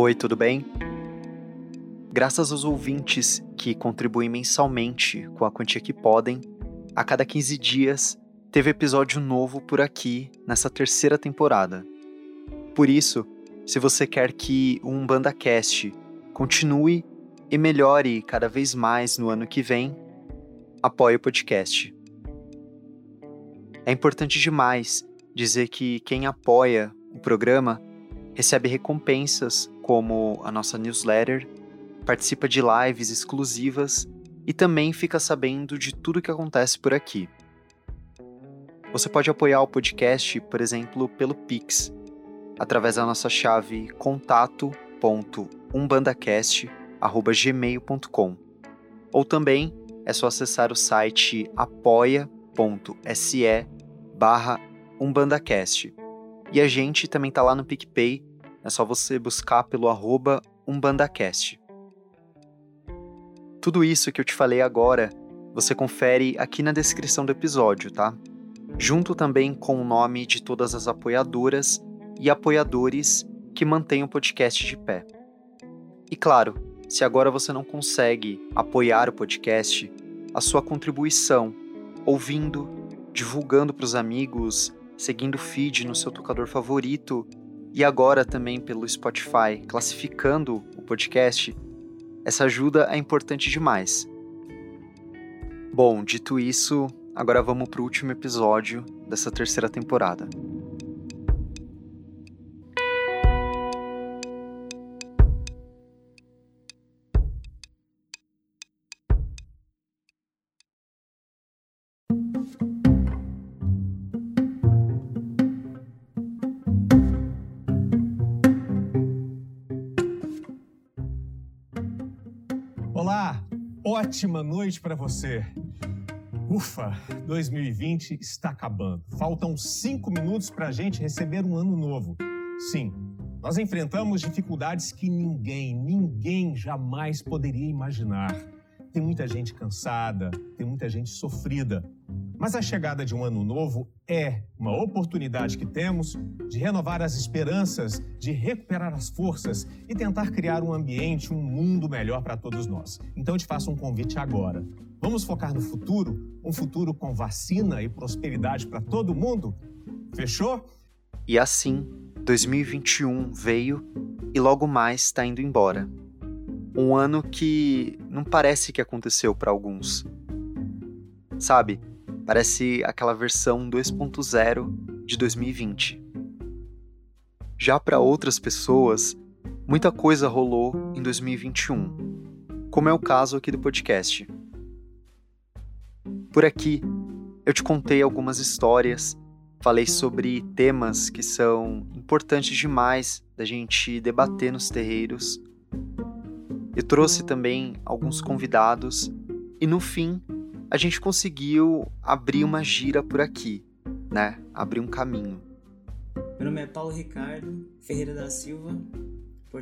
Oi, tudo bem? Graças aos ouvintes que contribuem mensalmente com a quantia que podem, a cada 15 dias teve episódio novo por aqui nessa terceira temporada. Por isso, se você quer que o Umbanda Cast continue e melhore cada vez mais no ano que vem, apoie o podcast. É importante demais dizer que quem apoia o programa recebe recompensas como a nossa newsletter, participa de lives exclusivas e também fica sabendo de tudo que acontece por aqui. Você pode apoiar o podcast, por exemplo, pelo Pix, através da nossa chave contato.umbandacast.gmail.com ou também é só acessar o site apoia.se barra umbandacast. E a gente também tá lá no PicPay, é só você buscar pelo arroba umbandacast. Tudo isso que eu te falei agora, você confere aqui na descrição do episódio, tá? Junto também com o nome de todas as apoiadoras e apoiadores que mantêm o podcast de pé. E claro, se agora você não consegue apoiar o podcast, a sua contribuição, ouvindo, divulgando para os amigos, seguindo o feed no seu tocador favorito e agora também pelo Spotify, classificando o podcast, essa ajuda é importante demais. Bom, dito isso, agora vamos para o último episódio dessa terceira temporada. Ótima noite para você. Ufa, 2020 está acabando. Faltam cinco minutos para a gente receber um ano novo. Sim, nós enfrentamos dificuldades que ninguém, ninguém jamais poderia imaginar. Tem muita gente cansada, tem muita gente sofrida. Mas a chegada de um ano novo é uma oportunidade que temos de renovar as esperanças, de recuperar as forças e tentar criar um ambiente, um mundo melhor para todos nós. Então eu te faço um convite agora. Vamos focar no futuro? Um futuro com vacina e prosperidade para todo mundo? Fechou? E assim, 2021 veio e logo mais está indo embora. Um ano que não parece que aconteceu para alguns. Sabe? Parece aquela versão 2.0 de 2020. Já para outras pessoas, muita coisa rolou em 2021, como é o caso aqui do podcast. Por aqui, eu te contei algumas histórias, falei sobre temas que são importantes demais da gente debater nos terreiros. Eu trouxe também alguns convidados e no fim a gente conseguiu abrir uma gira por aqui, né? Abrir um caminho. Meu nome é Paulo Ricardo Ferreira da Silva.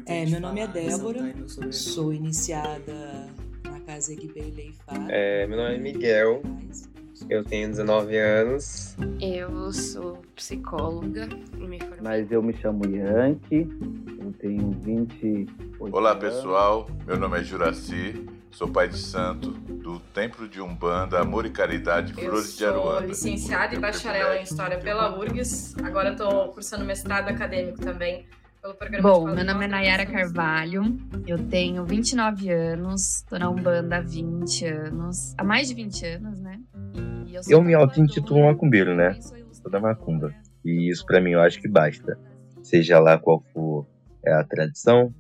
É, meu nome é Débora, sou iniciada na casa Equipei Leifá. É, meu nome é Miguel, eu tenho 19 anos. Eu sou psicóloga, me formei. Mas eu me chamo Yankee, eu tenho 28 Olá pessoal, meu nome é Juraci, Sou pai de santo do Templo de Umbanda, Amor e Caridade, Flores de Aruanda. Sou licenciada e bacharel em História pela URGS. Agora estou cursando mestrado acadêmico também pelo programa Bom, meu nome é Nayara Carvalho, eu tenho 29 anos, estou na Umbanda há 20 anos, há mais de 20 anos, né? eu, eu me auto-intitulo macumbeiro, né? Sou da macumba. E isso para mim eu acho que basta. Seja lá qual for é a tradição,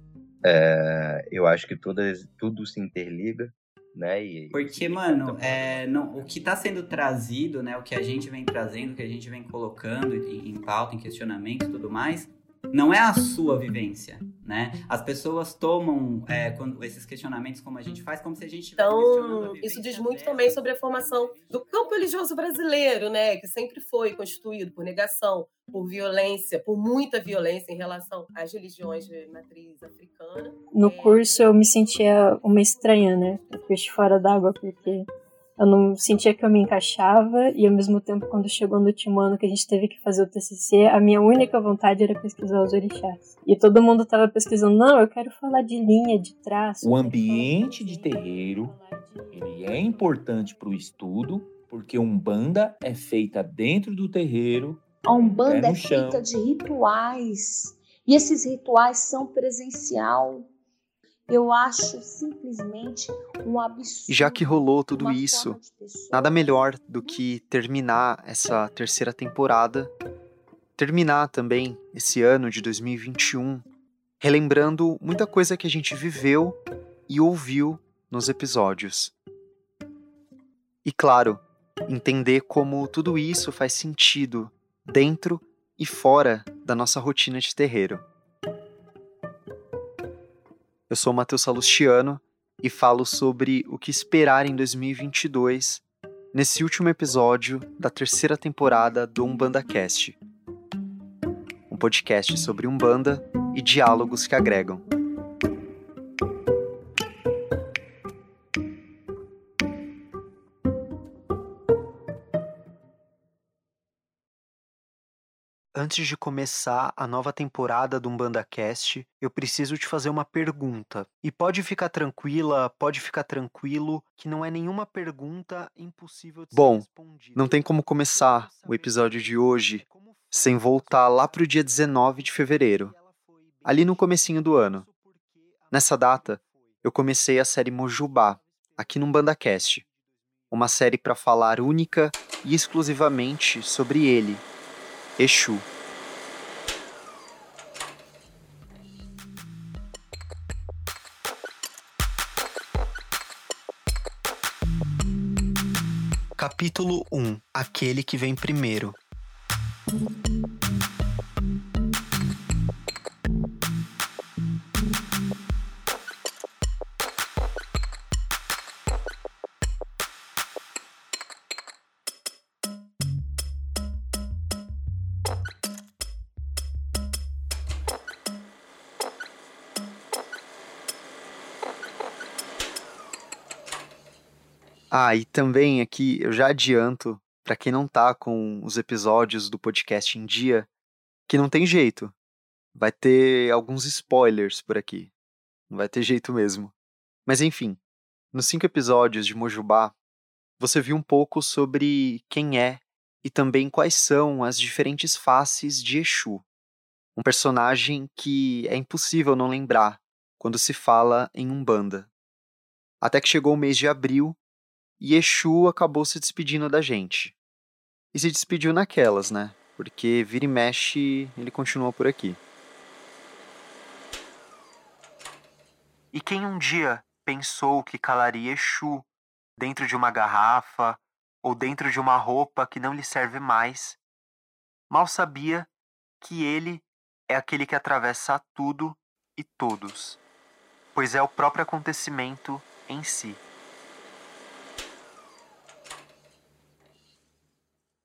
é, eu acho que todas, tudo se interliga, né? E, Porque, mano, é, não, o que está sendo trazido, né? O que a gente vem trazendo, o que a gente vem colocando em, em pauta, em questionamento e tudo mais, não é a sua vivência, né? As pessoas tomam é, quando, esses questionamentos como a gente faz, como se a gente Então, isso diz muito dela. também sobre a formação do campo religioso brasileiro, né? Que sempre foi constituído por negação, por violência, por muita violência em relação às religiões de matriz africana. No curso eu me sentia uma estranha, né? Eu fiquei fora d'água porque Eu não sentia que eu me encaixava e ao mesmo tempo quando chegou no último ano que a gente teve que fazer o TCC, a minha única vontade era pesquisar os orixás. E todo mundo estava pesquisando, não, eu quero falar de linha, de traço. O ambiente de terreiro, ele é importante para o estudo, porque Umbanda é feita dentro do terreiro. A Umbanda é feita de rituais. E esses rituais são presencial. Eu acho simplesmente um absurdo. E já que rolou tudo isso, nada melhor do que terminar essa terceira temporada, terminar também esse ano de 2021, relembrando muita coisa que a gente viveu e ouviu nos episódios. E claro, entender como tudo isso faz sentido dentro e fora da nossa rotina de terreiro. Eu sou o Matheus Salustiano e falo sobre o que esperar em 2022 nesse último episódio da terceira temporada do Umbanda Cast. Um podcast sobre Umbanda e diálogos que agregam. Antes de começar a nova temporada do UmbandaCast, eu preciso te fazer uma pergunta. E pode ficar tranquila, pode ficar tranquilo, que não é nenhuma pergunta impossível de Bom, ser respondida. não tem como começar o episódio de hoje sem voltar lá para o dia 19 de fevereiro, ali no comecinho do ano. Nessa data, eu comecei a série Mojubá, aqui no UmbandaCast. Uma série para falar única e exclusivamente sobre ele, Exu. Capítulo 1 Aquele que vem primeiro. Ah, e também aqui eu já adianto, para quem não tá com os episódios do podcast em dia, que não tem jeito. Vai ter alguns spoilers por aqui. Não vai ter jeito mesmo. Mas enfim, nos cinco episódios de Mojubá, você viu um pouco sobre quem é e também quais são as diferentes faces de Exu. Um personagem que é impossível não lembrar quando se fala em Umbanda. Até que chegou o mês de abril e Exu acabou se despedindo da gente. E se despediu naquelas, né? Porque vira e mexe, ele continua por aqui. E quem um dia pensou que calaria Exu dentro de uma garrafa ou dentro de uma roupa que não lhe serve mais, mal sabia que ele é aquele que atravessa tudo e todos, pois é o próprio acontecimento em si.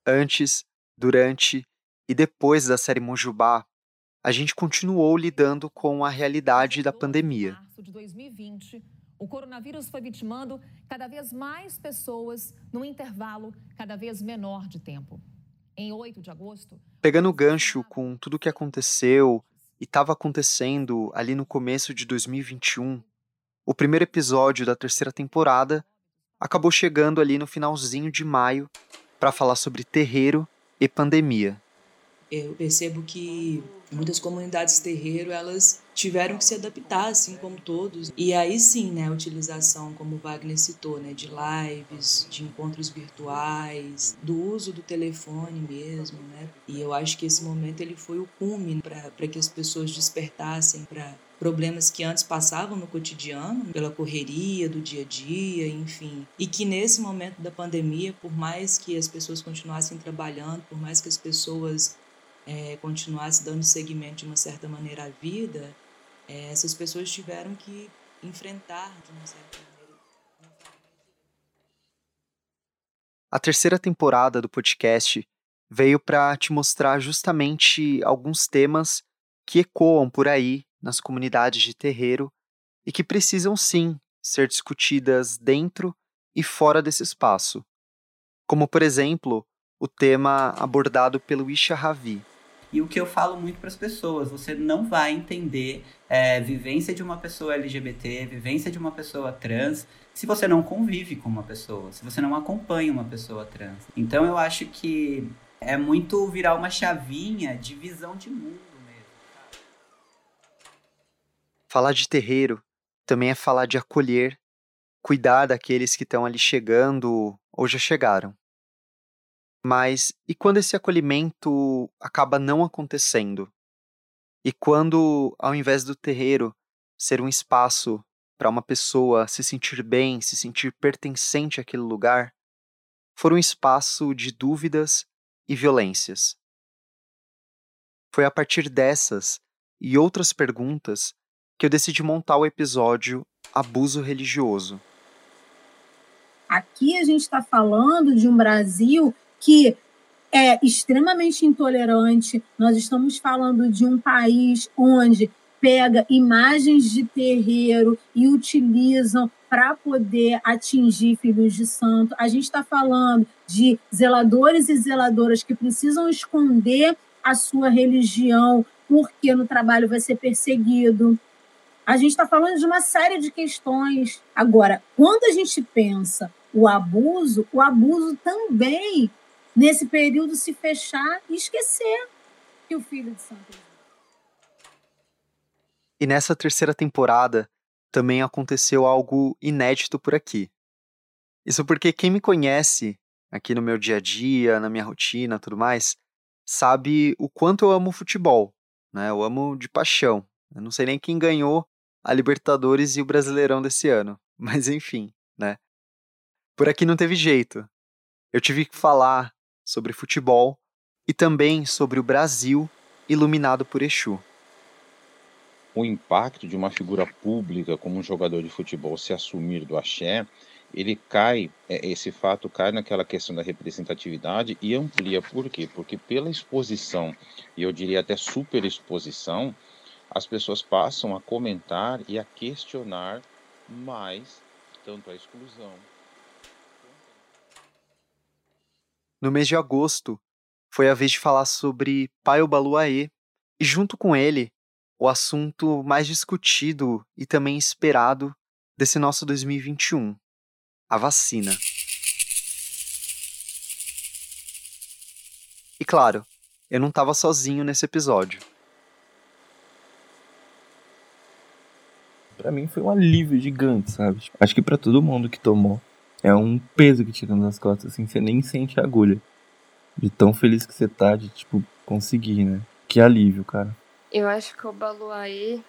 Antes, durante e depois da série Mojubá, a gente continuou lidando com a realidade da pandemia. de 2020, o coronavírus foi vitimando cada vez mais pessoas num intervalo cada vez menor de tempo. Em 8 de agosto. Pegando o gancho com tudo o que aconteceu e estava acontecendo ali no começo de 2021, o primeiro episódio da terceira temporada acabou chegando ali no finalzinho de maio para falar sobre terreiro e pandemia. Eu percebo que muitas comunidades terreiro elas tiveram que se adaptar assim como todos e aí sim né a utilização como Wagner citou né de lives de encontros virtuais do uso do telefone mesmo né e eu acho que esse momento ele foi o cume para que as pessoas despertassem para problemas que antes passavam no cotidiano, pela correria do dia a dia, enfim. E que nesse momento da pandemia, por mais que as pessoas continuassem trabalhando, por mais que as pessoas é, continuassem dando seguimento de uma certa maneira à vida, é, essas pessoas tiveram que enfrentar de uma certa maneira. A terceira temporada do podcast veio para te mostrar justamente alguns temas que ecoam por aí nas comunidades de terreiro e que precisam sim ser discutidas dentro e fora desse espaço, como por exemplo o tema abordado pelo Isha Ravi. E o que eu falo muito para as pessoas, você não vai entender é, vivência de uma pessoa LGBT, vivência de uma pessoa trans, se você não convive com uma pessoa, se você não acompanha uma pessoa trans. Então eu acho que é muito virar uma chavinha de visão de mundo mesmo. Falar de terreiro também é falar de acolher, cuidar daqueles que estão ali chegando ou já chegaram. Mas e quando esse acolhimento acaba não acontecendo? E quando, ao invés do terreiro ser um espaço para uma pessoa se sentir bem, se sentir pertencente àquele lugar, for um espaço de dúvidas e violências. Foi a partir dessas e outras perguntas que eu decidi montar o episódio Abuso Religioso. Aqui a gente está falando de um Brasil que é extremamente intolerante. Nós estamos falando de um país onde pega imagens de terreiro e utilizam para poder atingir filhos de santo. A gente está falando de zeladores e zeladoras que precisam esconder a sua religião porque no trabalho vai ser perseguido. A gente está falando de uma série de questões. Agora, quando a gente pensa o abuso, o abuso também nesse período se fechar e esquecer que o filho de Santo E nessa terceira temporada também aconteceu algo inédito por aqui. Isso porque quem me conhece aqui no meu dia a dia, na minha rotina, tudo mais, sabe o quanto eu amo futebol, né? Eu amo de paixão. Eu não sei nem quem ganhou a Libertadores e o Brasileirão desse ano, mas enfim, né? Por aqui não teve jeito. Eu tive que falar sobre futebol e também sobre o Brasil iluminado por Exu. O impacto de uma figura pública como um jogador de futebol se assumir do axé, ele cai, é, esse fato cai naquela questão da representatividade e amplia. Por quê? Porque pela exposição, e eu diria até superexposição, as pessoas passam a comentar e a questionar mais tanto a exclusão No mês de agosto, foi a vez de falar sobre Pai Obaluaê, e junto com ele, o assunto mais discutido e também esperado desse nosso 2021, a vacina. E claro, eu não estava sozinho nesse episódio. Para mim foi um alívio gigante, sabe? Acho que para todo mundo que tomou é um peso que tira nas costas, assim, você nem sente a agulha. De tão feliz que você tá de, tipo, conseguir, né? Que alívio, cara. Eu acho que o Baluaê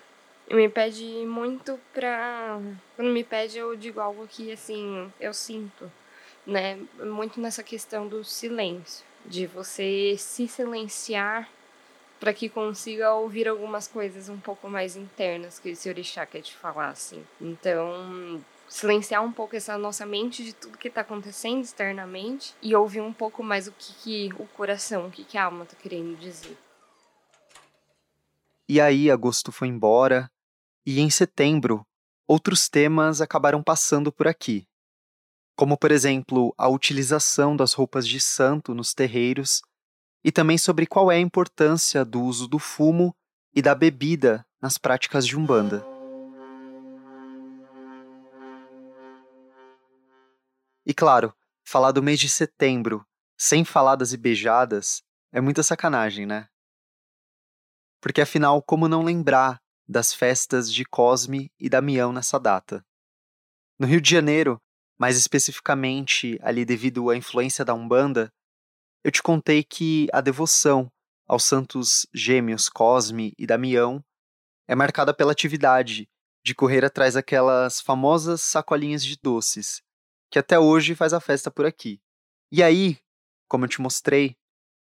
me pede muito pra. Quando me pede, eu digo algo que, assim, eu sinto, né? Muito nessa questão do silêncio. De você se silenciar para que consiga ouvir algumas coisas um pouco mais internas que esse orixá quer te falar, assim. Então, silenciar um pouco essa nossa mente de tudo que está acontecendo externamente e ouvir um pouco mais o que, que o coração, o que, que a alma está querendo dizer. E aí, agosto foi embora, e em setembro, outros temas acabaram passando por aqui. Como, por exemplo, a utilização das roupas de santo nos terreiros, e também sobre qual é a importância do uso do fumo e da bebida nas práticas de Umbanda. E claro, falar do mês de setembro sem falar das ibejadas é muita sacanagem, né? Porque afinal, como não lembrar das festas de Cosme e Damião nessa data? No Rio de Janeiro, mais especificamente ali devido à influência da Umbanda, eu te contei que a devoção aos santos gêmeos Cosme e Damião é marcada pela atividade de correr atrás daquelas famosas sacolinhas de doces que até hoje faz a festa por aqui. E aí, como eu te mostrei,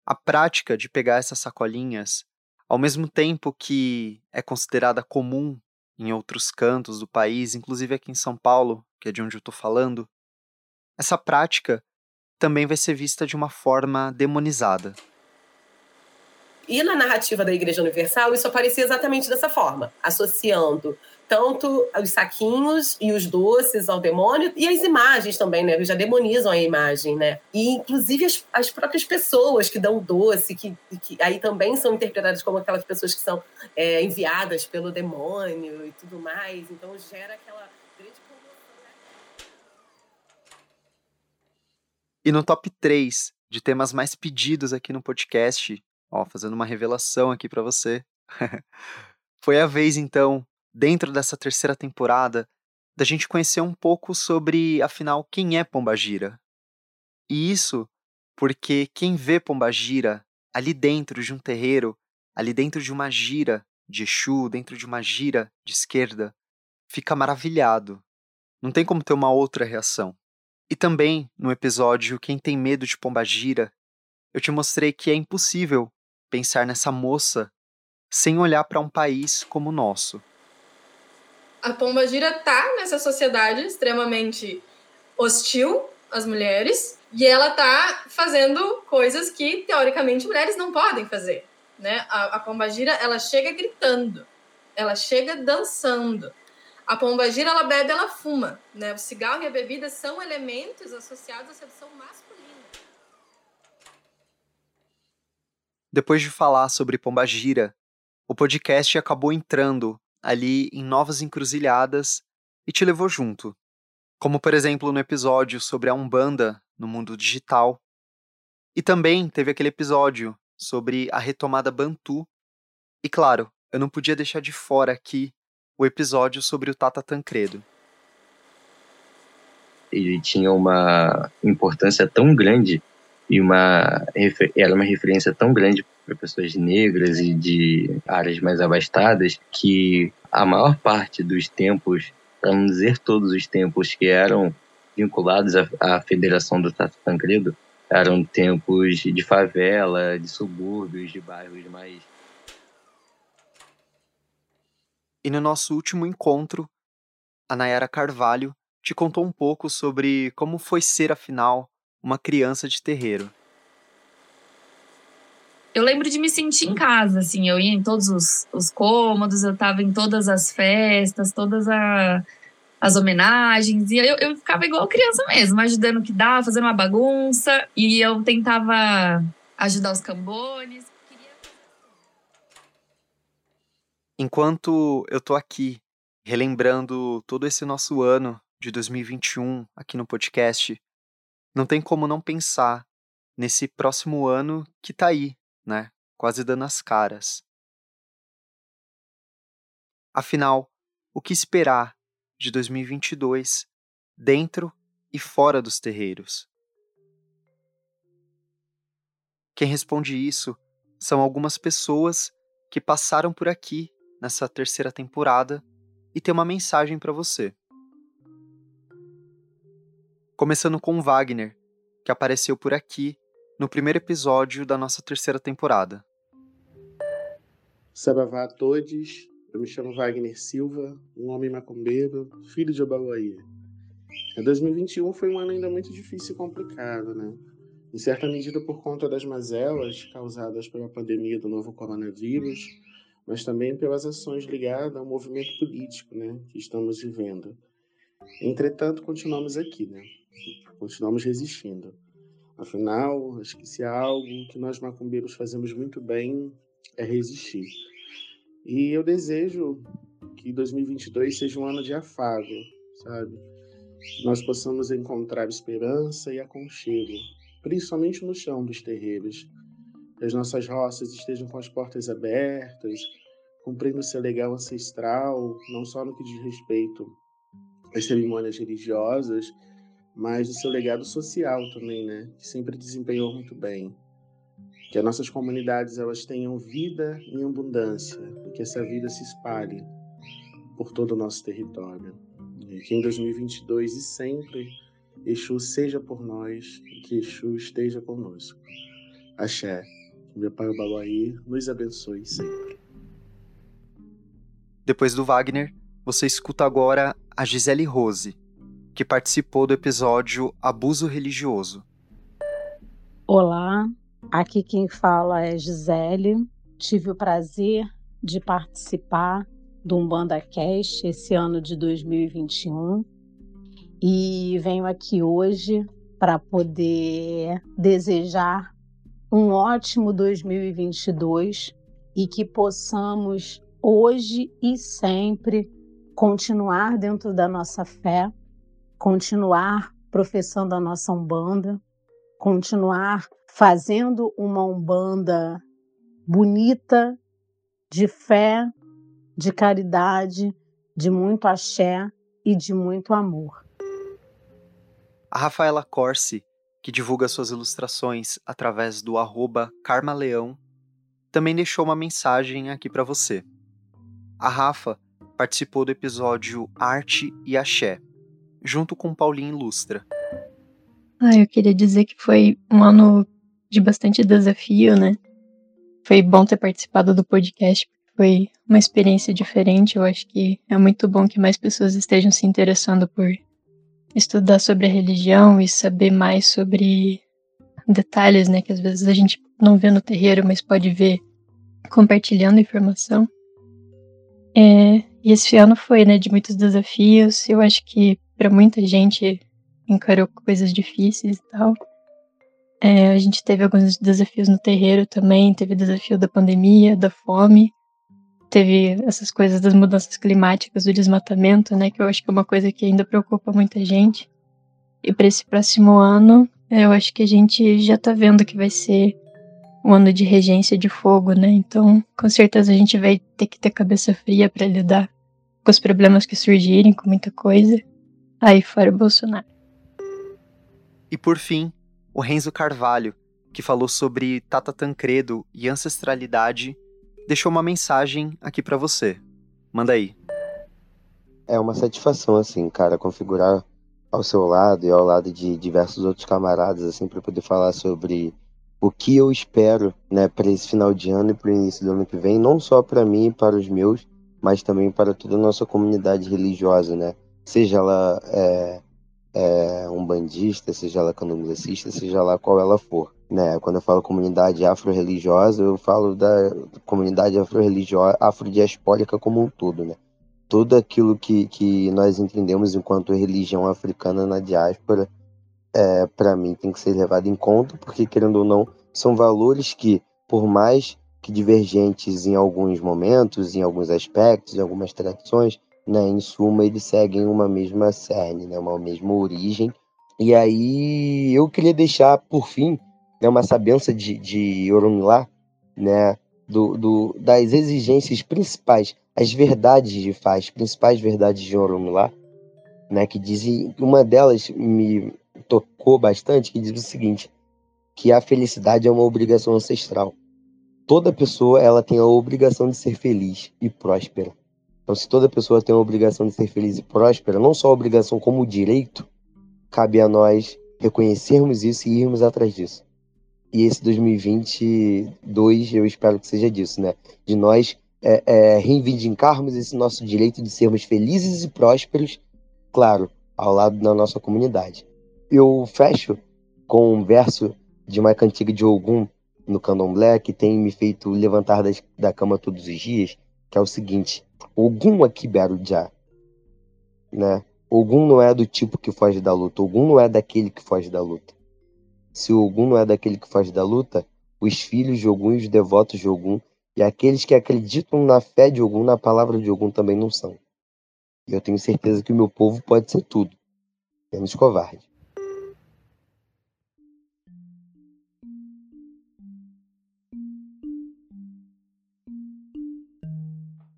a prática de pegar essas sacolinhas, ao mesmo tempo que é considerada comum em outros cantos do país, inclusive aqui em São Paulo, que é de onde eu estou falando, essa prática também vai ser vista de uma forma demonizada. E na narrativa da Igreja Universal, isso aparecia exatamente dessa forma, associando tanto os saquinhos e os doces ao demônio e as imagens também, né? Eles já demonizam a imagem, né? E inclusive as, as próprias pessoas que dão doce, que, que aí também são interpretadas como aquelas pessoas que são é, enviadas pelo demônio e tudo mais. Então gera aquela grande E no top 3 de temas mais pedidos aqui no podcast, ó, fazendo uma revelação aqui para você. Foi a vez então dentro dessa terceira temporada, da gente conhecer um pouco sobre, afinal, quem é Pombagira. E isso porque quem vê Pombagira ali dentro de um terreiro, ali dentro de uma gira de Exu, dentro de uma gira de esquerda, fica maravilhado. Não tem como ter uma outra reação. E também, no episódio Quem Tem Medo de Pombagira, eu te mostrei que é impossível pensar nessa moça sem olhar para um país como o nosso a Pomba Gira tá nessa sociedade extremamente hostil às mulheres e ela tá fazendo coisas que teoricamente mulheres não podem fazer, né? A, a Pomba Gira, ela chega gritando, ela chega dançando. A Pomba Gira, ela bebe, ela fuma, né? O cigarro e a bebida são elementos associados à sedução masculina. Depois de falar sobre Pomba Gira, o podcast acabou entrando ali em novas encruzilhadas e te levou junto. Como, por exemplo, no episódio sobre a Umbanda no mundo digital. E também teve aquele episódio sobre a retomada Bantu. E claro, eu não podia deixar de fora aqui o episódio sobre o Tata Tancredo. Ele tinha uma importância tão grande e uma era uma referência tão grande para pessoas negras e de áreas mais abastadas que a maior parte dos tempos, para não dizer todos os tempos que eram vinculados à, à Federação do Tato Tancredo, eram tempos de favela, de subúrbios, de bairros mais. E no nosso último encontro, a Nayara Carvalho te contou um pouco sobre como foi ser, afinal, uma criança de terreiro eu lembro de me sentir em casa, assim, eu ia em todos os, os cômodos, eu estava em todas as festas, todas a, as homenagens, e eu, eu ficava igual criança mesmo, ajudando o que dava, fazendo uma bagunça, e eu tentava ajudar os cambones. Enquanto eu tô aqui, relembrando todo esse nosso ano de 2021 aqui no podcast, não tem como não pensar nesse próximo ano que tá aí, né? Quase dando as caras. Afinal, o que esperar de 2022 dentro e fora dos terreiros? Quem responde isso são algumas pessoas que passaram por aqui nessa terceira temporada e tem uma mensagem para você. Começando com Wagner, que apareceu por aqui no primeiro episódio da nossa terceira temporada. Sabavá a todos, eu me chamo Wagner Silva, um homem macumbeiro, filho de Obaluaí. 2021 foi um ano ainda muito difícil e complicado, né? Em certa medida por conta das mazelas causadas pela pandemia do novo coronavírus, mas também pelas ações ligadas ao movimento político, né, que estamos vivendo. Entretanto, continuamos aqui, né? Continuamos resistindo. Afinal, acho que se há algo que nós macumbeiros fazemos muito bem é resistir. E eu desejo que 2022 seja um ano de afago, sabe? Nós possamos encontrar esperança e aconchego, principalmente no chão dos terreiros. Que as nossas roças estejam com as portas abertas, cumprindo seu legal ancestral, não só no que diz respeito às cerimônias religiosas, mas do seu legado social também, né? Que sempre desempenhou muito bem. Que as nossas comunidades elas tenham vida em abundância e que essa vida se espalhe por todo o nosso território. E que em 2022 e sempre Exu seja por nós e que Exu esteja conosco. Axé. Meu Pai Baluaí nos abençoe sempre. Depois do Wagner, você escuta agora a Gisele Rose, que participou do episódio Abuso Religioso. Olá, aqui quem fala é Gisele, tive o prazer de participar do Umbanda Cast esse ano de 2021 e venho aqui hoje para poder desejar um ótimo 2022 e que possamos hoje e sempre continuar dentro da nossa fé, continuar professando a nossa Umbanda, continuar fazendo uma Umbanda bonita, de fé, de caridade, de muito axé e de muito amor. A Rafaela Corsi, que divulga suas ilustrações através do arroba Carmaleão, também deixou uma mensagem aqui para você. A Rafa participou do episódio Arte e Axé, junto com Paulinho Ilustra. Ah, eu queria dizer que foi um ano de bastante desafio, né? Foi bom ter participado do podcast, foi uma experiência diferente. Eu acho que é muito bom que mais pessoas estejam se interessando por estudar sobre a religião e saber mais sobre detalhes, né, que às vezes a gente não vê no terreiro, mas pode ver compartilhando informação. É, e esse ano foi, né, de muitos desafios. Eu acho que para muita gente encarou coisas difíceis e tal. É, a gente teve alguns desafios no terreiro também, teve desafio da pandemia, da fome, teve essas coisas das mudanças climáticas, do desmatamento, né, que eu acho que é uma coisa que ainda preocupa muita gente. E para esse próximo ano, eu acho que a gente já tá vendo que vai ser um ano de regência de fogo, né? Então, com certeza a gente vai ter que ter cabeça fria para lidar com os problemas que surgirem, com muita coisa. Aí fora o Bolsonaro. E por fim, o Renzo Carvalho, que falou sobre Tata Tancredo e ancestralidade deixou uma mensagem aqui para você. Manda aí. É uma satisfação, assim, cara, configurar ao seu lado e ao lado de diversos outros camaradas, assim, para poder falar sobre o que eu espero, né, para esse final de ano e para o início do ano que vem, não só para mim e para os meus, mas também para toda a nossa comunidade religiosa, né? Seja ela é, é, um bandista, seja ela candomblessista, seja lá qual ela for né? Quando eu falo comunidade afro-religiosa, eu falo da comunidade afro-religiosa, afrodiaspórica como um todo, né? Tudo aquilo que, que nós entendemos enquanto religião africana na diáspora, é, para mim, tem que ser levado em conta, porque, querendo ou não, são valores que, por mais que divergentes em alguns momentos, em alguns aspectos, em algumas tradições, né, em suma, eles seguem uma mesma cerne, né, uma mesma origem. E aí eu queria deixar, por fim, né, uma sabença de, de Orunmilá, né, do, do, das exigências principais, as verdades de Fá, as principais verdades de Orunmilá, né, que dizem, uma delas me tocou bastante, que diz o seguinte, que a felicidade é uma obrigação ancestral. Toda pessoa ela tem a obrigação de ser feliz e próspera. Então, se toda pessoa tem a obrigação de ser feliz e próspera, não só a obrigação como o direito, cabe a nós reconhecermos isso e irmos atrás disso. E esse 2022 eu espero que seja disso, né? De nós é, é, reivindicarmos esse nosso direito de sermos felizes e prósperos, claro, ao lado da nossa comunidade. Eu fecho com um verso de uma cantiga de Ogum no candomblé que tem me feito levantar das, da cama todos os dias, que é o seguinte: Ogum aqui já, né? Ogum não é do tipo que foge da luta, Ogum não é daquele que foge da luta. Se Ogum não é daquele que faz da luta, os filhos de Ogum e os devotos de Ogum, e aqueles que acreditam na fé de Ogum, na palavra de Ogum, também não são. E eu tenho certeza que o meu povo pode ser tudo, menos covarde.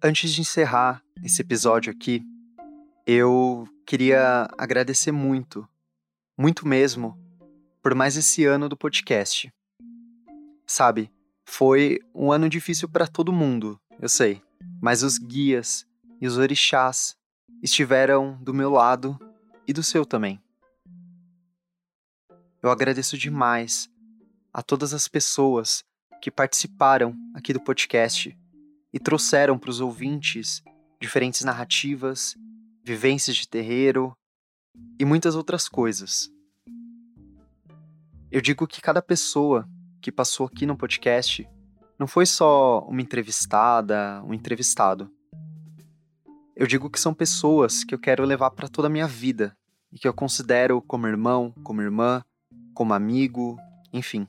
Antes de encerrar esse episódio aqui, eu queria agradecer muito, muito mesmo, por mais esse ano do podcast. Sabe, foi um ano difícil para todo mundo, eu sei, mas os guias e os orixás estiveram do meu lado e do seu também. Eu agradeço demais a todas as pessoas que participaram aqui do podcast e trouxeram para os ouvintes diferentes narrativas, vivências de terreiro e muitas outras coisas. Eu digo que cada pessoa que passou aqui no podcast não foi só uma entrevistada, um entrevistado. Eu digo que são pessoas que eu quero levar para toda a minha vida e que eu considero como irmão, como irmã, como amigo, enfim.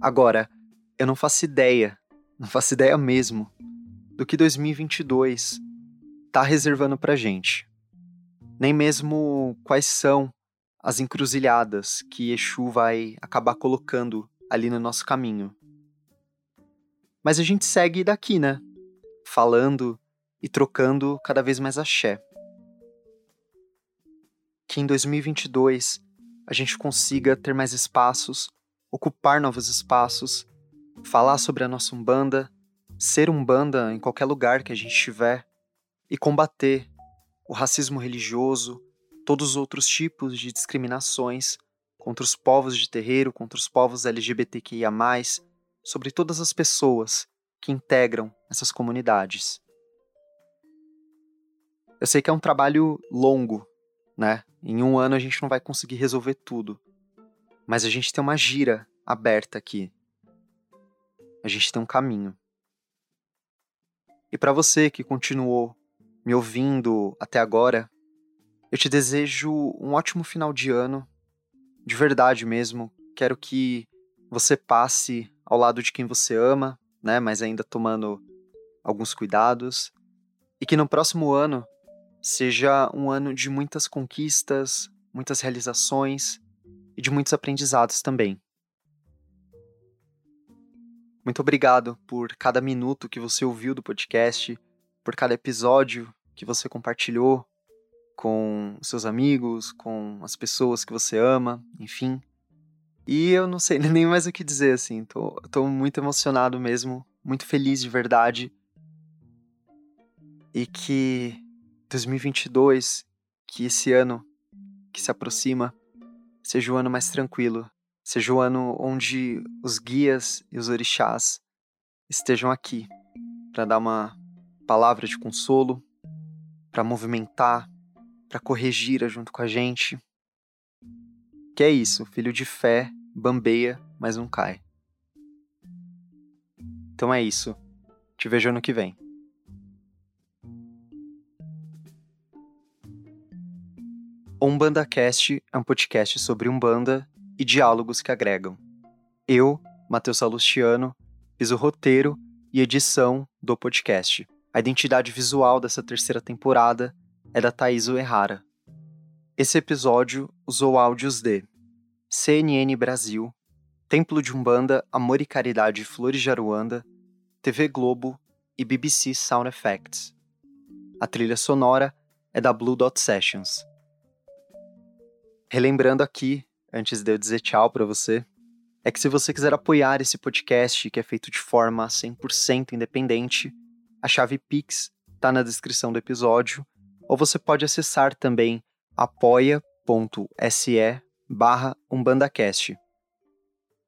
Agora, eu não faço ideia, não faço ideia mesmo, do que 2022 tá reservando pra gente. Nem mesmo quais são as encruzilhadas que Exu vai acabar colocando ali no nosso caminho. Mas a gente segue daqui, né? Falando e trocando cada vez mais axé. Que em 2022 a gente consiga ter mais espaços, ocupar novos espaços, falar sobre a nossa Umbanda, ser Umbanda em qualquer lugar que a gente estiver e combater o racismo religioso, todos os outros tipos de discriminações contra os povos de terreiro, contra os povos LGBTQIA, sobre todas as pessoas que integram essas comunidades. Eu sei que é um trabalho longo, né? Em um ano a gente não vai conseguir resolver tudo. Mas a gente tem uma gira aberta aqui. A gente tem um caminho. E para você que continuou me ouvindo até agora, eu te desejo um ótimo final de ano. De verdade mesmo. Quero que você passe ao lado de quem você ama, né? Mas ainda tomando alguns cuidados. E que no próximo ano seja um ano de muitas conquistas, muitas realizações e de muitos aprendizados também. Muito obrigado por cada minuto que você ouviu do podcast, por cada episódio que você compartilhou com seus amigos, com as pessoas que você ama, enfim. E eu não sei nem mais o que dizer, assim, tô, tô muito emocionado mesmo, muito feliz de verdade. E que 2022, que esse ano que se aproxima seja o ano mais tranquilo, seja o ano onde os guias e os orixás estejam aqui para dar uma palavra de consolo, para movimentar, para corrigir junto com a gente. Que é isso, filho de fé bambeia, mas não cai. Então é isso. Te vejo ano que vem. Umbanda Cast é um podcast sobre Umbanda e diálogos que agregam. Eu, Matheus Salustiano, fiz o roteiro e edição do podcast. A identidade visual dessa terceira temporada é da Thaís Uehara. Esse episódio usou áudios de CNN Brasil, Templo de Umbanda Amor e Caridade Flores de Aruanda, TV Globo e BBC Sound Effects. A trilha sonora é da Blue Dot Sessions. Relembrando aqui, antes de eu dizer tchau para você, é que se você quiser apoiar esse podcast, que é feito de forma 100% independente, a chave Pix está na descrição do episódio, ou você pode acessar também apoia.se barra umbandacast.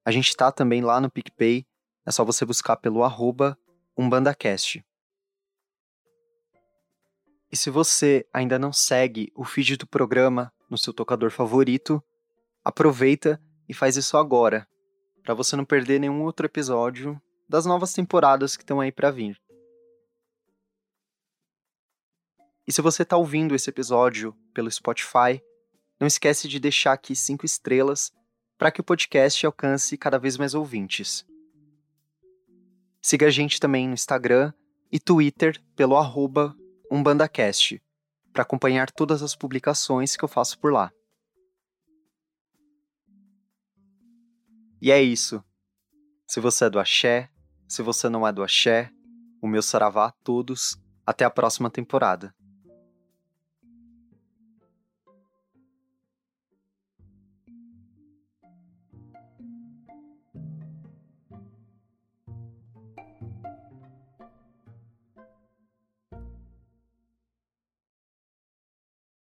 A gente está também lá no PicPay, é só você buscar pelo arroba umbandacast. E se você ainda não segue o feed do programa no seu tocador favorito, aproveita e faz isso agora, para você não perder nenhum outro episódio das novas temporadas que estão aí para vir. E se você está ouvindo esse episódio pelo Spotify, não esquece de deixar aqui cinco estrelas para que o podcast alcance cada vez mais ouvintes. Siga a gente também no Instagram e Twitter pelo arroba UmbandaCast para acompanhar todas as publicações que eu faço por lá. E é isso. Se você é do axé, se você não é do axé, o meu saravá a todos. Até a próxima temporada.